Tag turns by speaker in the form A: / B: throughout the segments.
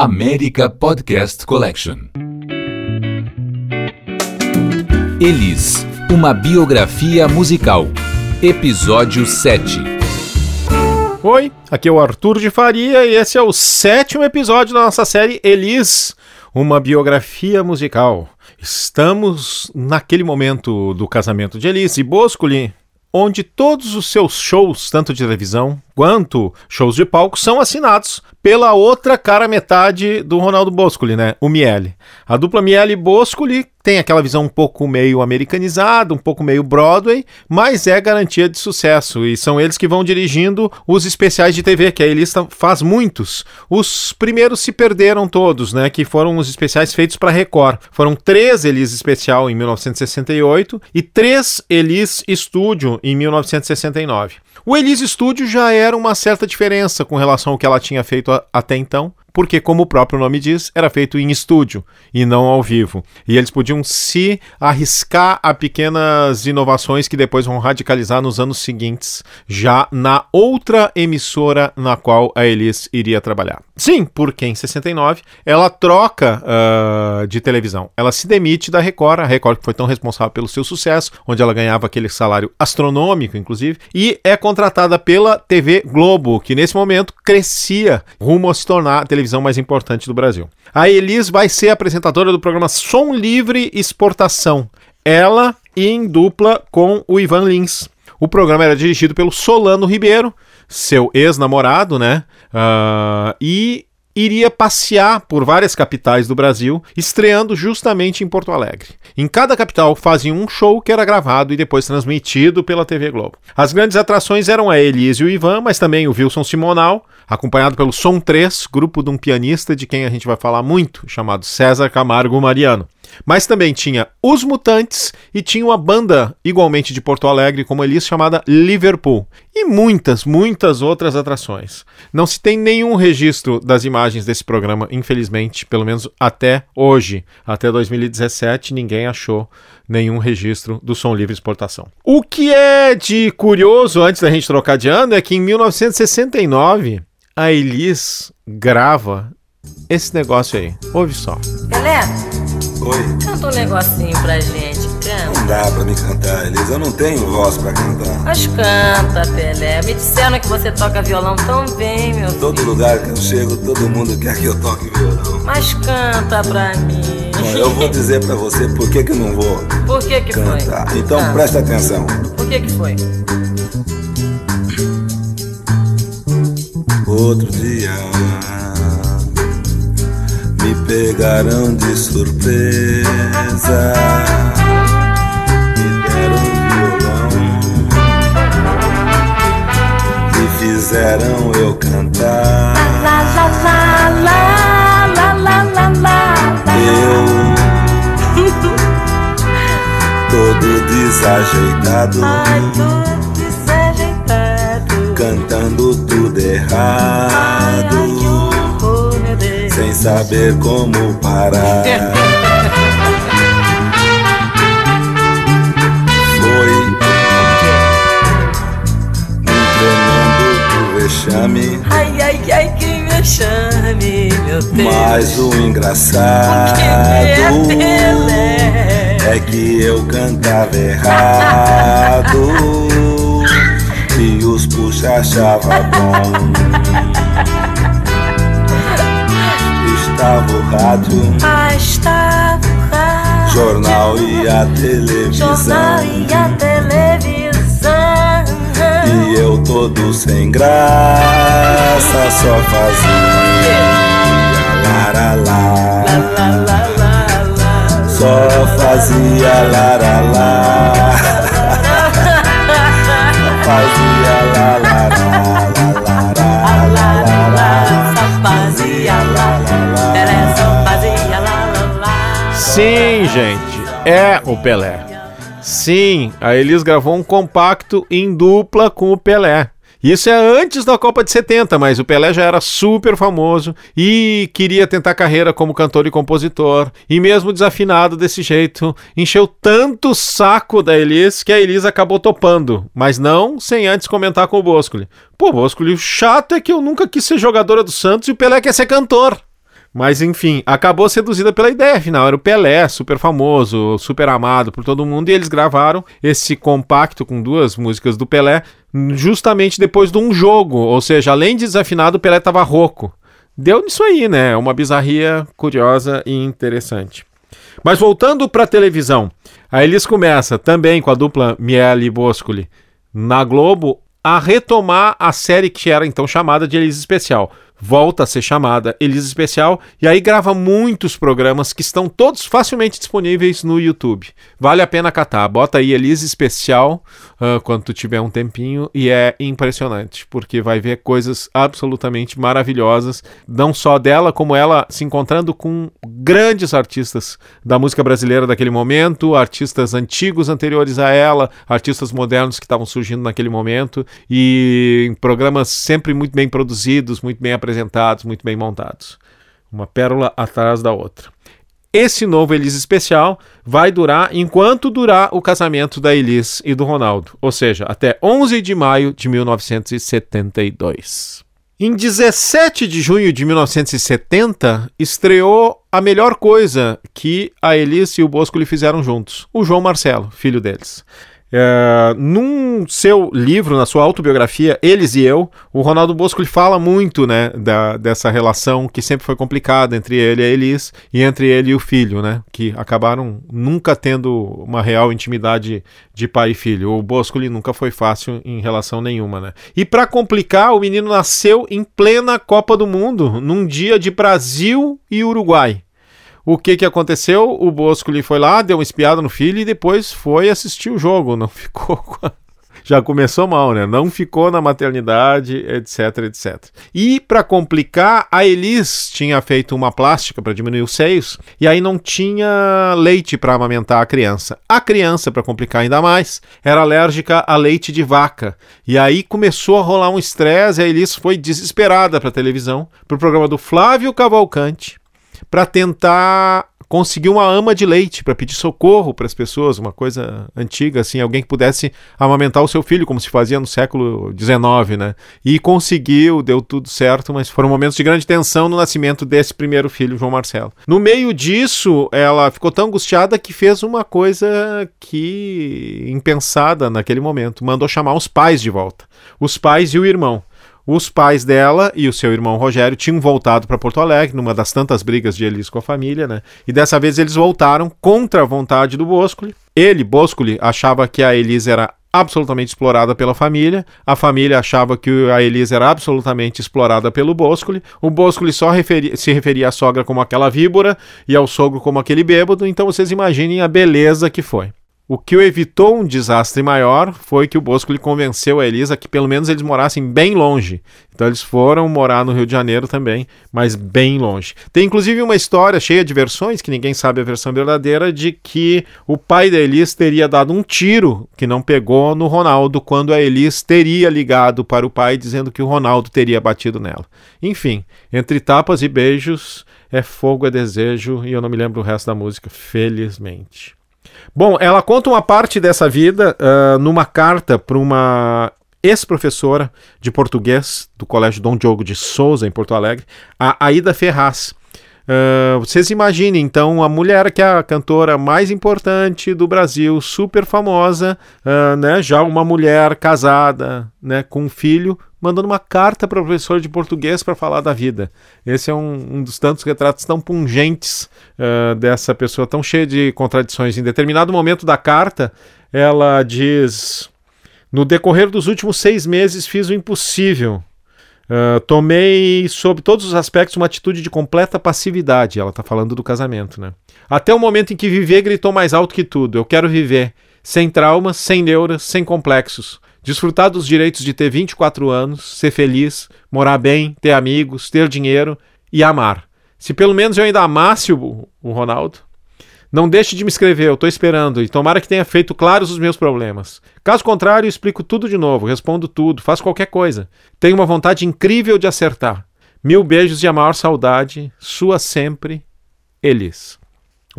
A: América Podcast Collection. Elis, uma biografia musical. Episódio 7.
B: Oi, aqui é o Arthur de Faria e esse é o sétimo episódio da nossa série Elis, uma biografia musical. Estamos naquele momento do casamento de Elis e Boscoli, onde todos os seus shows, tanto de televisão quanto shows de palco, são assinados pela outra cara metade do Ronaldo Boscoli, né? O Miele. A dupla Miele Boscoli tem aquela visão um pouco meio americanizada, um pouco meio Broadway, mas é garantia de sucesso e são eles que vão dirigindo os especiais de TV, que a Elista faz muitos. Os primeiros se perderam todos, né? Que foram os especiais feitos para Record. Foram três Elis especial em 1968 e três Elis Estúdio em 1969. O Elise Studio já era uma certa diferença com relação ao que ela tinha feito a, até então, porque, como o próprio nome diz, era feito em estúdio e não ao vivo. E eles podiam se arriscar a pequenas inovações que depois vão radicalizar nos anos seguintes, já na outra emissora na qual a Elis iria trabalhar. Sim, porque em 69 ela troca uh, de televisão. Ela se demite da Record, a Record que foi tão responsável pelo seu sucesso, onde ela ganhava aquele salário astronômico, inclusive, e é contratada pela TV Globo, que nesse momento crescia rumo a se tornar a televisão mais importante do Brasil. A Elis vai ser apresentadora do programa Som Livre Exportação. Ela em dupla com o Ivan Lins. O programa era dirigido pelo Solano Ribeiro, seu ex-namorado, né? Uh, e iria passear por várias capitais do Brasil, estreando justamente em Porto Alegre. Em cada capital fazia um show que era gravado e depois transmitido pela TV Globo. As grandes atrações eram a Elise e o Ivan, mas também o Wilson Simonal, acompanhado pelo Som 3, grupo de um pianista de quem a gente vai falar muito, chamado César Camargo Mariano. Mas também tinha Os Mutantes e tinha uma banda igualmente de Porto Alegre, como eles, chamada Liverpool. E muitas, muitas outras atrações. Não se tem nenhum registro das imagens desse programa, infelizmente, pelo menos até hoje. Até 2017, ninguém achou nenhum registro do som livre exportação. O que é de curioso, antes da gente trocar de ano, é que em 1969 a Elis grava esse negócio aí. Ouve só.
C: Pelé,
D: Oi.
C: canta um negocinho pra gente. Canta.
D: Não dá pra me cantar, Elisa. Eu não tenho voz pra cantar.
C: Mas canta, Pelé. Me disseram que você toca violão tão bem, meu
D: Todo
C: filho.
D: lugar que eu chego, todo mundo quer que eu toque violão.
C: Mas canta pra mim.
D: Bom, eu vou dizer pra você por que que eu não vou
C: Por que que foi?
D: cantar. Então
C: Ah,
D: presta atenção.
C: Por que que foi?
D: Outro dia me pegaram de surpresa. Me deram violão e fizeram eu cantar. Eu todo desajeitado,
C: Ai, tudo desajeitado.
D: cantando tudo
C: Ai,
D: sem saber como parar. Foi um tremendo vexame,
C: Ai, ai, ai, que vexame, meu Deus.
D: mas o
C: O que é
D: engraçado
C: Pelé?
D: é que eu cantava errado e os achava bom. Estava o rádio,
C: Ah, estava o rádio,
D: jornal e a televisão.
C: jornal e a televisão.
D: E eu todo sem graça só fazia laralá.
C: Lá, lá, lá, lá.
D: Só fazia laralá. Fazia laralá.
C: Só fazia lá, Pelé só fazia lá, lá, lá.
B: Sim, gente, é o Pelé. Sim, a Elis gravou um compacto em dupla com o Pelé. Isso é antes da Copa de 70, mas o Pelé já era super famoso e queria tentar carreira como cantor e compositor. E mesmo desafinado desse jeito, encheu tanto o saco da Elis que a Elis acabou topando, mas não sem antes comentar com o Boscoli. Pô, Boscoli, o chato é que eu nunca quis ser jogadora do Santos e o Pelé quer ser cantor. Mas enfim, acabou seduzida pela ideia, afinal, era o Pelé, super famoso, super amado por todo mundo, e eles gravaram esse compacto com duas músicas do Pelé, justamente depois de um jogo, ou seja, além de desafinado, o Pelé estava rouco. Deu nisso aí, né? Uma bizarria curiosa e interessante. Mas voltando para a televisão, a Elis começa também com a dupla Miele e Boscoli na Globo a retomar a série que era então chamada de Elis Especial volta a ser chamada Elisa Especial e aí grava muitos programas que estão todos facilmente disponíveis no YouTube. Vale a pena catar. Bota aí Elisa Especial uh, quando tu tiver um tempinho e é impressionante porque vai ver coisas absolutamente maravilhosas, não só dela como ela se encontrando com grandes artistas da música brasileira daquele momento, artistas antigos anteriores a ela, artistas modernos que estavam surgindo naquele momento e programas sempre muito bem produzidos, muito bem apresentados muito bem montados. Uma pérola atrás da outra. Esse novo Elis especial vai durar enquanto durar o casamento da Elis e do Ronaldo, ou seja, até 11 de maio de 1972. Em 17 de junho de 1970, estreou a melhor coisa que a Elis e o Bosco lhe fizeram juntos: o João Marcelo, filho deles. É, num seu livro, na sua autobiografia, Eles e Eu, o Ronaldo Bosco ele fala muito né, da, dessa relação que sempre foi complicada entre ele e a Elis e entre ele e o filho, né, que acabaram nunca tendo uma real intimidade de pai e filho. O Bosco ele nunca foi fácil em relação nenhuma. Né? E para complicar, o menino nasceu em plena Copa do Mundo, num dia de Brasil e Uruguai. O que que aconteceu? O Bosco foi lá, deu uma espiada no filho e depois foi assistir o jogo. Não ficou. Já começou mal, né? Não ficou na maternidade, etc, etc. E para complicar, a Elis tinha feito uma plástica para diminuir os seios e aí não tinha leite para amamentar a criança. A criança, para complicar ainda mais, era alérgica a leite de vaca. E aí começou a rolar um estresse e a Elis foi desesperada para televisão, para o programa do Flávio Cavalcante, para tentar conseguir uma ama de leite para pedir socorro para as pessoas, uma coisa antiga assim, alguém que pudesse amamentar o seu filho como se fazia no século XIX, né? E conseguiu, deu tudo certo, mas foram momentos de grande tensão no nascimento desse primeiro filho, João Marcelo. No meio disso, ela ficou tão angustiada que fez uma coisa que impensada naquele momento, mandou chamar os pais de volta, os pais e o irmão. Os pais dela e o seu irmão Rogério tinham voltado para Porto Alegre, numa das tantas brigas de Elis com a família, né? E dessa vez eles voltaram contra a vontade do Boscoli. Ele, Boscoli, achava que a Elis era absolutamente explorada pela família. A família achava que a Elisa era absolutamente explorada pelo Boscoli. O Boscoli só referi se referia à sogra como aquela víbora e ao sogro como aquele bêbado. Então vocês imaginem a beleza que foi. O que o evitou um desastre maior foi que o Bosco lhe convenceu a Elisa que pelo menos eles morassem bem longe. Então eles foram morar no Rio de Janeiro também, mas bem longe. Tem inclusive uma história cheia de versões, que ninguém sabe a versão verdadeira, de que o pai da Elis teria dado um tiro que não pegou no Ronaldo, quando a Elis teria ligado para o pai dizendo que o Ronaldo teria batido nela. Enfim, entre tapas e beijos, é fogo, é desejo, e eu não me lembro o resto da música, felizmente. Bom, ela conta uma parte dessa vida uh, numa carta para uma ex-professora de português do Colégio Dom Diogo de Souza, em Porto Alegre, a Aida Ferraz. Uh, vocês imaginem, então, a mulher que é a cantora mais importante do Brasil, super famosa, uh, né, já uma mulher casada, né, com um filho, mandando uma carta para o professor de português para falar da vida. Esse é um, um, dos tantos retratos tão pungentes uh, dessa pessoa, tão cheia de contradições. Em determinado momento da carta, ela diz: No decorrer dos últimos seis meses, fiz o impossível Uh, tomei, sob todos os aspectos, uma atitude de completa passividade. Ela está falando do casamento, né? Até o momento em que viver gritou mais alto que tudo. Eu quero viver sem traumas, sem neuras, sem complexos. Desfrutar dos direitos de ter 24 anos, ser feliz, morar bem, ter amigos, ter dinheiro e amar. Se pelo menos eu ainda amasse o, o Ronaldo, não deixe de me escrever, eu estou esperando, e tomara que tenha feito claros os meus problemas. Caso contrário, explico tudo de novo, respondo tudo, faço qualquer coisa. Tenho uma vontade incrível de acertar. Mil beijos e a maior saudade, sua sempre, Elis.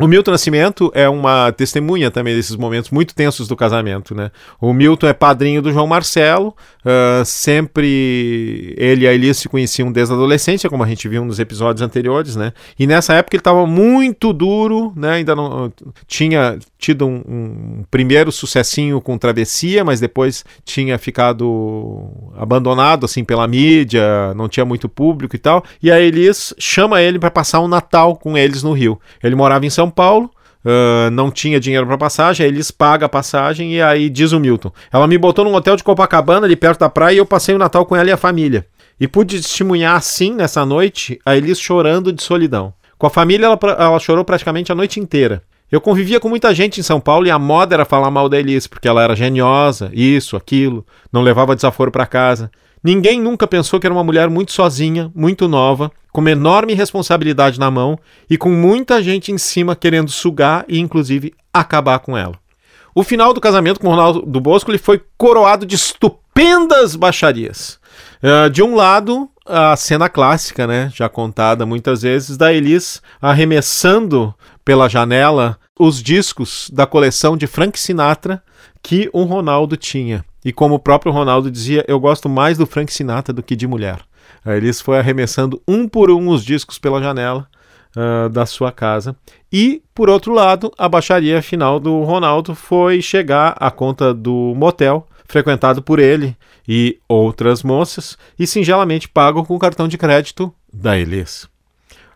B: O Milton Nascimento é uma testemunha também desses momentos muito tensos do casamento, né? O Milton é padrinho do João Marcelo, uh, sempre ele e a Elis se conheciam desde a adolescência, como a gente viu nos episódios anteriores, né? E nessa época ele estava muito duro, né? Ainda não tinha tido um, um, primeiro sucessinho com Travessia, mas depois tinha ficado abandonado assim pela mídia, não tinha muito público e tal. E a Elis chama ele para passar um Natal com eles no Rio. Ele morava em São Paulo. Uh, não tinha dinheiro para passagem, aí eles pagam a passagem e aí diz o Milton. Ela me botou num hotel de Copacabana, ali perto da praia, e eu passei o Natal com ela e a família. E pude testemunhar assim, nessa noite, a Elis chorando de solidão. Com a família, ela, ela chorou praticamente a noite inteira. Eu convivia com muita gente em São Paulo e a moda era falar mal da Elis, porque ela era geniosa, isso, aquilo, não levava desaforo para casa. Ninguém nunca pensou que era uma mulher muito sozinha, muito nova, com uma enorme responsabilidade na mão e com muita gente em cima querendo sugar e, inclusive, acabar com ela. O final do casamento com Ronaldo do Bosco foi coroado de estupendas baixarias. Uh, de um lado, a cena clássica, né, já contada muitas vezes, da Elis arremessando pela janela os discos da coleção de Frank Sinatra que o Ronaldo tinha. E como o próprio Ronaldo dizia, eu gosto mais do Frank Sinatra do que de mulher. Aí eles foi arremessando um por um os discos pela janela uh, da sua casa. E, por outro lado, a baixaria final do Ronaldo foi chegar à conta do motel, frequentado por ele e outras moças, e singelamente pago com o cartão de crédito da Elis.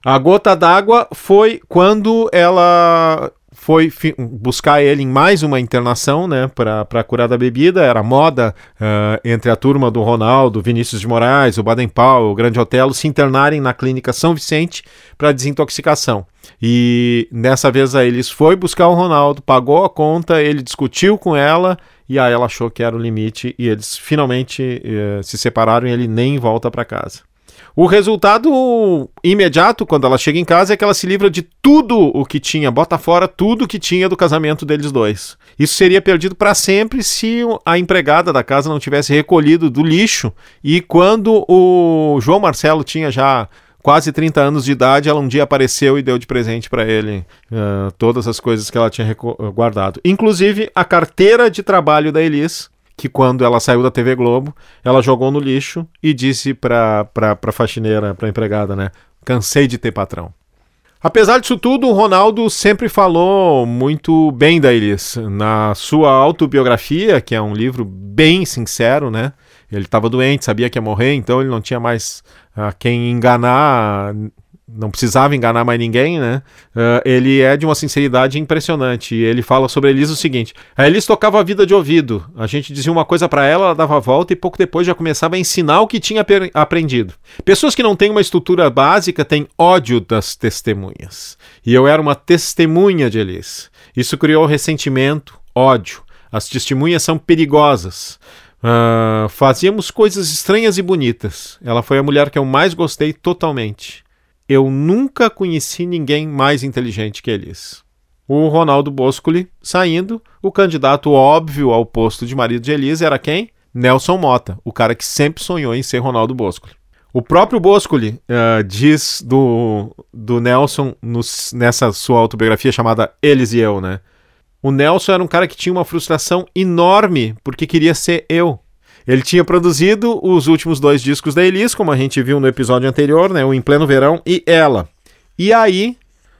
B: A gota d'água foi quando ela foi buscar ele em mais uma internação, né, para curar da bebida. Era moda uh, entre a turma do Ronaldo, Vinícius de Moraes, o Baden Powell, o Grande Otelo se internarem na clínica São Vicente para desintoxicação. E nessa vez aí eles foi buscar o Ronaldo, pagou a conta, ele discutiu com ela e aí ela achou que era o limite e eles finalmente uh, se separaram e ele nem volta para casa. O resultado imediato, quando ela chega em casa, é que ela se livra de tudo o que tinha, bota fora tudo o que tinha do casamento deles dois. Isso seria perdido para sempre se a empregada da casa não tivesse recolhido do lixo. E quando o João Marcelo tinha já quase 30 anos de idade, ela um dia apareceu e deu de presente para ele uh, todas as coisas que ela tinha guardado, inclusive a carteira de trabalho da Elis, que quando ela saiu da TV Globo, ela jogou no lixo e disse pra, pra faxineira, pra empregada, né? Cansei de ter patrão. Apesar disso tudo, o Ronaldo sempre falou muito bem da Elis. Na sua autobiografia, que é um livro bem sincero, né? Ele estava doente, sabia que ia morrer, então ele não tinha mais a quem enganar não precisava enganar mais ninguém, né? Uh, ele é de uma sinceridade impressionante. Ele fala sobre a Elis o seguinte: a Elis tocava a vida de ouvido. A gente dizia uma coisa para ela, ela dava a volta e pouco depois já começava a ensinar o que tinha aprendido. Pessoas que não têm uma estrutura básica têm ódio das testemunhas. E eu era uma testemunha de Elis. Isso criou ressentimento, ódio. As testemunhas são perigosas. Uh, fazíamos coisas estranhas e bonitas. Ela foi a mulher que eu mais gostei totalmente. Eu nunca conheci ninguém mais inteligente que eles. O Ronaldo Boscoli saindo, o candidato óbvio ao posto de marido de Elise era quem? Nelson Mota, o cara que sempre sonhou em ser Ronaldo Boscoli. O próprio Boscoli uh, diz do, do Nelson nos, nessa sua autobiografia chamada Eles e Eu, né? O Nelson era um cara que tinha uma frustração enorme porque queria ser eu. Ele tinha produzido os últimos dois discos da Elis, como a gente viu no episódio anterior, né? O Em Pleno Verão e Ela. E aí,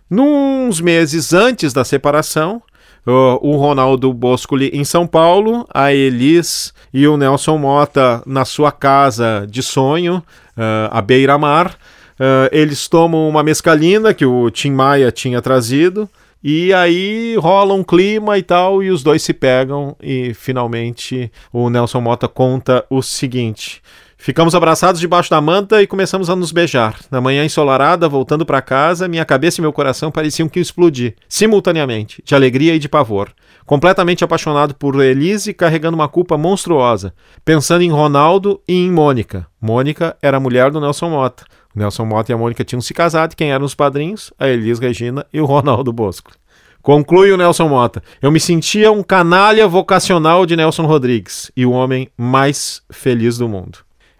B: nos meses antes da separação, o Ronaldo Boscoli em São Paulo, a Elis e o Nelson Mota na sua casa de sonho, uh, à beira-mar. Uh, eles tomam uma mescalina que o Tim Maia tinha trazido. E aí rola um clima e tal, e os dois se pegam, e finalmente o Nelson Mota conta o seguinte. Ficamos abraçados debaixo da manta e começamos a nos beijar. Na manhã ensolarada, voltando para casa, minha cabeça e meu coração pareciam que explodir, simultaneamente, de alegria e de pavor. Completamente apaixonado por Elise, carregando uma culpa monstruosa, pensando em Ronaldo e em Mônica. Mônica era a mulher do Nelson Mota. Nelson Mota e a Mônica tinham se casado e quem eram os padrinhos? A Elis Regina e o Ronaldo Bosco. Conclui o Nelson Mota. Eu me sentia um canalha vocacional de Nelson Rodrigues e o homem mais feliz do mundo.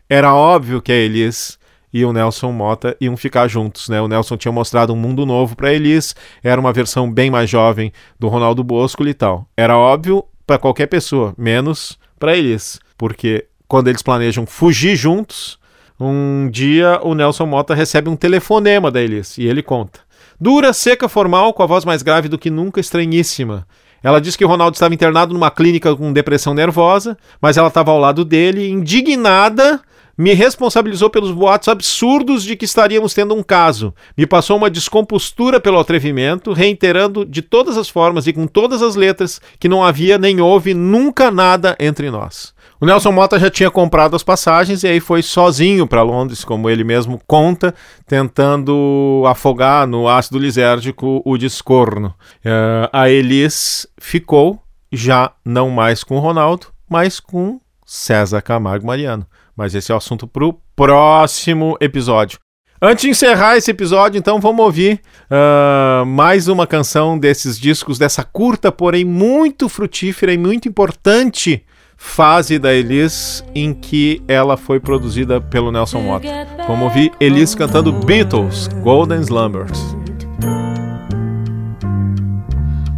B: Era óbvio que a Elis e o Nelson Mota iam ficar juntos, né? O Nelson tinha mostrado um mundo novo para Elis, era uma versão bem mais jovem do Ronaldo Bosco e tal. Era óbvio para qualquer pessoa, menos para Elis, porque quando eles planejam fugir juntos, um dia o Nelson Mota recebe um telefonema da Elis e ele conta. Dura, seca, formal, com a voz mais grave do que nunca, estranhíssima. Ela disse que o Ronaldo estava internado numa clínica com depressão nervosa, mas ela estava ao lado dele, indignada, me responsabilizou pelos boatos absurdos de que estaríamos tendo um caso. Me passou uma descompostura pelo atrevimento, reiterando de todas as formas e com todas as letras que não havia nem houve nunca nada entre nós. O Nelson Mota já tinha comprado as passagens e aí foi sozinho para Londres, como ele mesmo conta, tentando afogar no ácido lisérgico o discorno. Uh, a Elis ficou já não mais com Ronaldo, mas com César Camargo Mariano. Mas esse é o assunto para o próximo episódio. Antes de encerrar esse episódio, então vamos ouvir uh, mais uma canção desses discos, dessa curta, porém muito frutífera e muito importante fase da Elis em que ela foi produzida pelo Nelson Mota. Vamos ouvir Elis cantando Beatles, Golden Slumbers.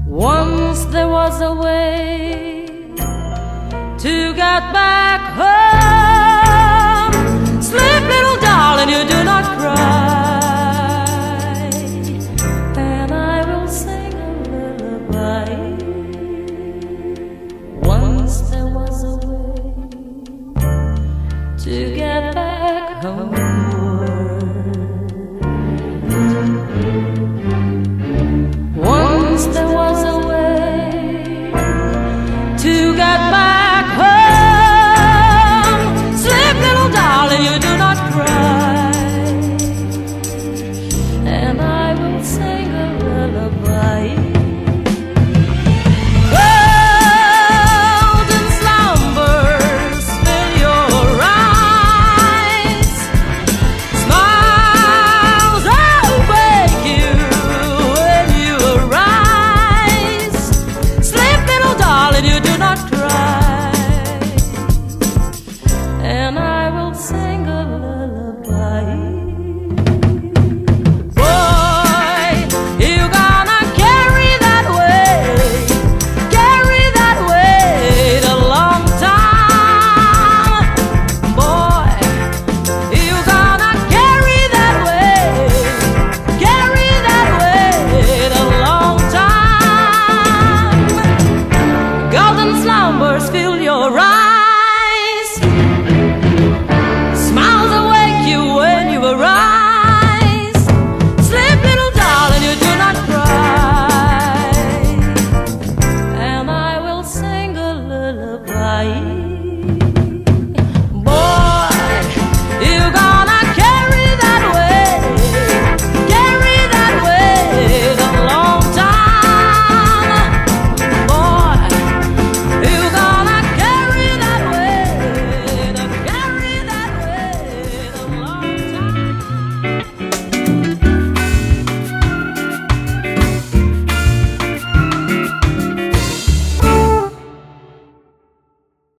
E: Once there was a way to get back home.